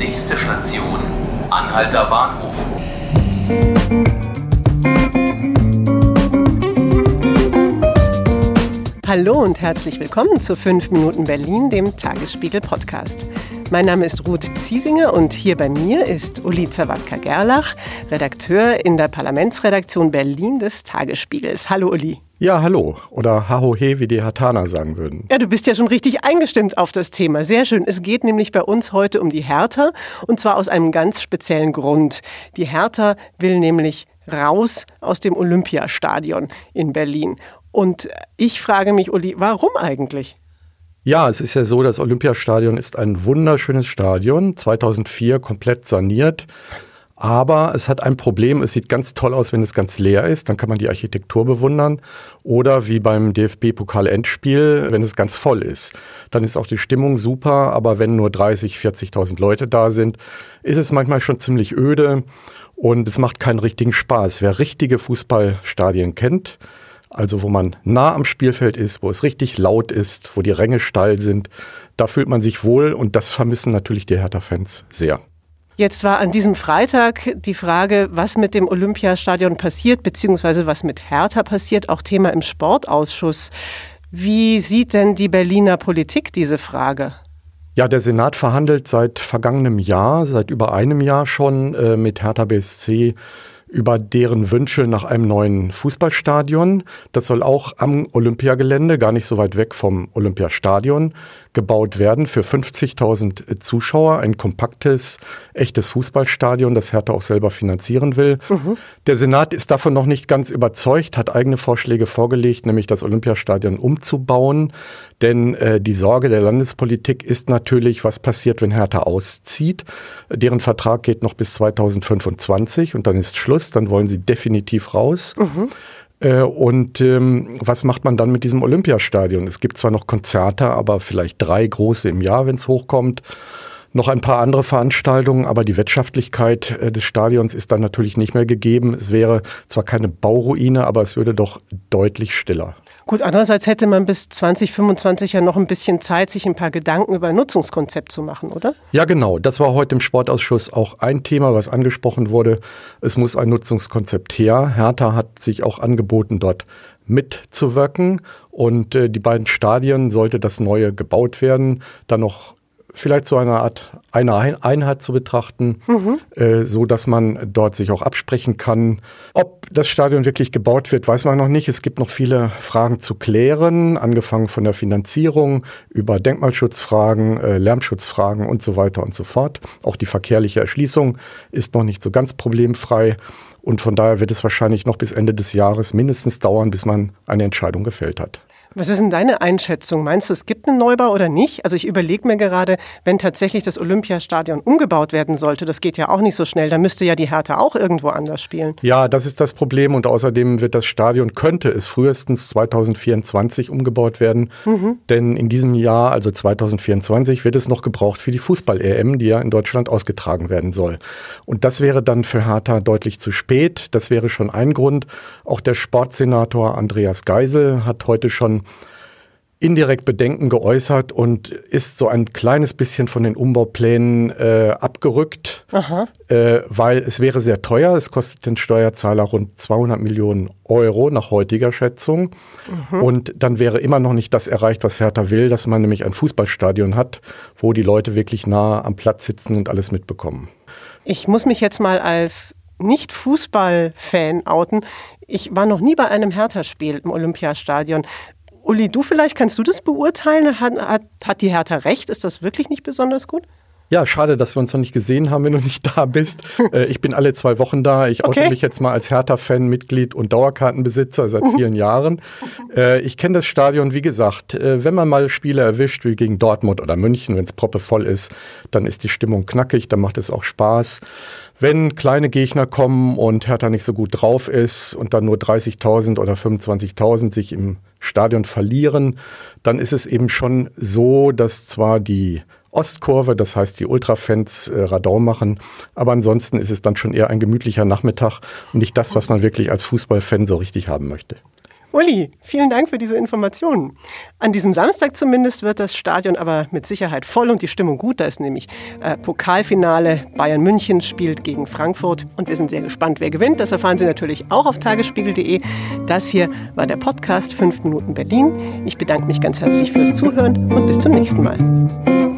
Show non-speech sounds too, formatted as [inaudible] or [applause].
Nächste Station, Anhalter Bahnhof. Hallo und herzlich willkommen zu 5 Minuten Berlin, dem Tagesspiegel Podcast. Mein Name ist Ruth Ziesinger und hier bei mir ist Uli Zawadka-Gerlach, Redakteur in der Parlamentsredaktion Berlin des Tagesspiegels. Hallo Uli. Ja, hallo. Oder Hahohe, wie die Hatana sagen würden. Ja, du bist ja schon richtig eingestimmt auf das Thema. Sehr schön. Es geht nämlich bei uns heute um die Hertha und zwar aus einem ganz speziellen Grund. Die Hertha will nämlich raus aus dem Olympiastadion in Berlin. Und ich frage mich, Uli, warum eigentlich? Ja, es ist ja so, das Olympiastadion ist ein wunderschönes Stadion, 2004 komplett saniert. Aber es hat ein Problem, es sieht ganz toll aus, wenn es ganz leer ist, dann kann man die Architektur bewundern. Oder wie beim DFB-Pokal-Endspiel, wenn es ganz voll ist. Dann ist auch die Stimmung super, aber wenn nur 30, 40.000 Leute da sind, ist es manchmal schon ziemlich öde und es macht keinen richtigen Spaß. Wer richtige Fußballstadien kennt, also wo man nah am Spielfeld ist, wo es richtig laut ist, wo die Ränge steil sind. Da fühlt man sich wohl und das vermissen natürlich die Hertha-Fans sehr. Jetzt war an diesem Freitag die Frage, was mit dem Olympiastadion passiert, beziehungsweise was mit Hertha passiert, auch Thema im Sportausschuss. Wie sieht denn die Berliner Politik diese Frage? Ja, der Senat verhandelt seit vergangenem Jahr, seit über einem Jahr schon äh, mit Hertha BSC über deren Wünsche nach einem neuen Fußballstadion. Das soll auch am Olympiagelände, gar nicht so weit weg vom Olympiastadion, gebaut werden für 50.000 Zuschauer. Ein kompaktes, echtes Fußballstadion, das Hertha auch selber finanzieren will. Mhm. Der Senat ist davon noch nicht ganz überzeugt, hat eigene Vorschläge vorgelegt, nämlich das Olympiastadion umzubauen. Denn äh, die Sorge der Landespolitik ist natürlich, was passiert, wenn Hertha auszieht. Deren Vertrag geht noch bis 2025 und dann ist Schluss, dann wollen sie definitiv raus. Mhm. Äh, und ähm, was macht man dann mit diesem Olympiastadion? Es gibt zwar noch Konzerte, aber vielleicht drei große im Jahr, wenn es hochkommt. Noch ein paar andere Veranstaltungen, aber die Wirtschaftlichkeit äh, des Stadions ist dann natürlich nicht mehr gegeben. Es wäre zwar keine Bauruine, aber es würde doch deutlich stiller. Gut, andererseits hätte man bis 2025 ja noch ein bisschen Zeit, sich ein paar Gedanken über ein Nutzungskonzept zu machen, oder? Ja, genau. Das war heute im Sportausschuss auch ein Thema, was angesprochen wurde. Es muss ein Nutzungskonzept her. Hertha hat sich auch angeboten, dort mitzuwirken. Und äh, die beiden Stadien sollte das neue gebaut werden, dann noch vielleicht so eine Art eine Einheit zu betrachten, mhm. äh, so dass man dort sich auch absprechen kann. Ob das Stadion wirklich gebaut wird, weiß man noch nicht. Es gibt noch viele Fragen zu klären, angefangen von der Finanzierung über Denkmalschutzfragen, äh, Lärmschutzfragen und so weiter und so fort. Auch die verkehrliche Erschließung ist noch nicht so ganz problemfrei. Und von daher wird es wahrscheinlich noch bis Ende des Jahres mindestens dauern, bis man eine Entscheidung gefällt hat. Was ist denn deine Einschätzung? Meinst du, es gibt einen Neubau oder nicht? Also ich überlege mir gerade, wenn tatsächlich das Olympiastadion umgebaut werden sollte, das geht ja auch nicht so schnell, dann müsste ja die Hertha auch irgendwo anders spielen. Ja, das ist das Problem und außerdem wird das Stadion, könnte es frühestens 2024 umgebaut werden, mhm. denn in diesem Jahr, also 2024, wird es noch gebraucht für die Fußball-EM, die ja in Deutschland ausgetragen werden soll. Und das wäre dann für Hertha deutlich zu spät. Das wäre schon ein Grund. Auch der Sportsenator Andreas Geisel hat heute schon indirekt Bedenken geäußert und ist so ein kleines bisschen von den Umbauplänen äh, abgerückt, äh, weil es wäre sehr teuer. Es kostet den Steuerzahler rund 200 Millionen Euro nach heutiger Schätzung. Mhm. Und dann wäre immer noch nicht das erreicht, was Hertha will, dass man nämlich ein Fußballstadion hat, wo die Leute wirklich nah am Platz sitzen und alles mitbekommen. Ich muss mich jetzt mal als nicht-Fußball-Fan outen. Ich war noch nie bei einem Hertha-Spiel im Olympiastadion. Uli, du vielleicht, kannst du das beurteilen? Hat, hat, hat die Hertha recht? Ist das wirklich nicht besonders gut? Ja, schade, dass wir uns noch nicht gesehen haben, wenn du nicht da bist. [laughs] Äh, ich bin alle zwei Wochen da. Ich okay. oute mich jetzt mal als Hertha-Fan, Mitglied und Dauerkartenbesitzer seit [laughs] vielen Jahren. Äh, ich kenne das Stadion, wie gesagt, äh, wenn man mal Spiele erwischt, wie gegen Dortmund oder München, wenn es proppevoll ist, dann ist die Stimmung knackig, dann macht es auch Spaß. Wenn kleine Gegner kommen und Hertha nicht so gut drauf ist und dann nur 30.000 oder 25.000 sich im Stadion verlieren, dann ist es eben schon so, dass zwar die Ostkurve, das heißt die Ultrafans äh, Radau machen, aber ansonsten ist es dann schon eher ein gemütlicher Nachmittag und nicht das, was man wirklich als Fußballfan so richtig haben möchte. Uli, vielen Dank für diese Informationen. An diesem Samstag zumindest wird das Stadion aber mit Sicherheit voll und die Stimmung gut. Da ist nämlich äh, Pokalfinale. Bayern München spielt gegen Frankfurt und wir sind sehr gespannt, wer gewinnt. Das erfahren Sie natürlich auch auf tagesspiegel.de. Das hier war der Podcast 5 Minuten Berlin. Ich bedanke mich ganz herzlich fürs Zuhören und bis zum nächsten Mal.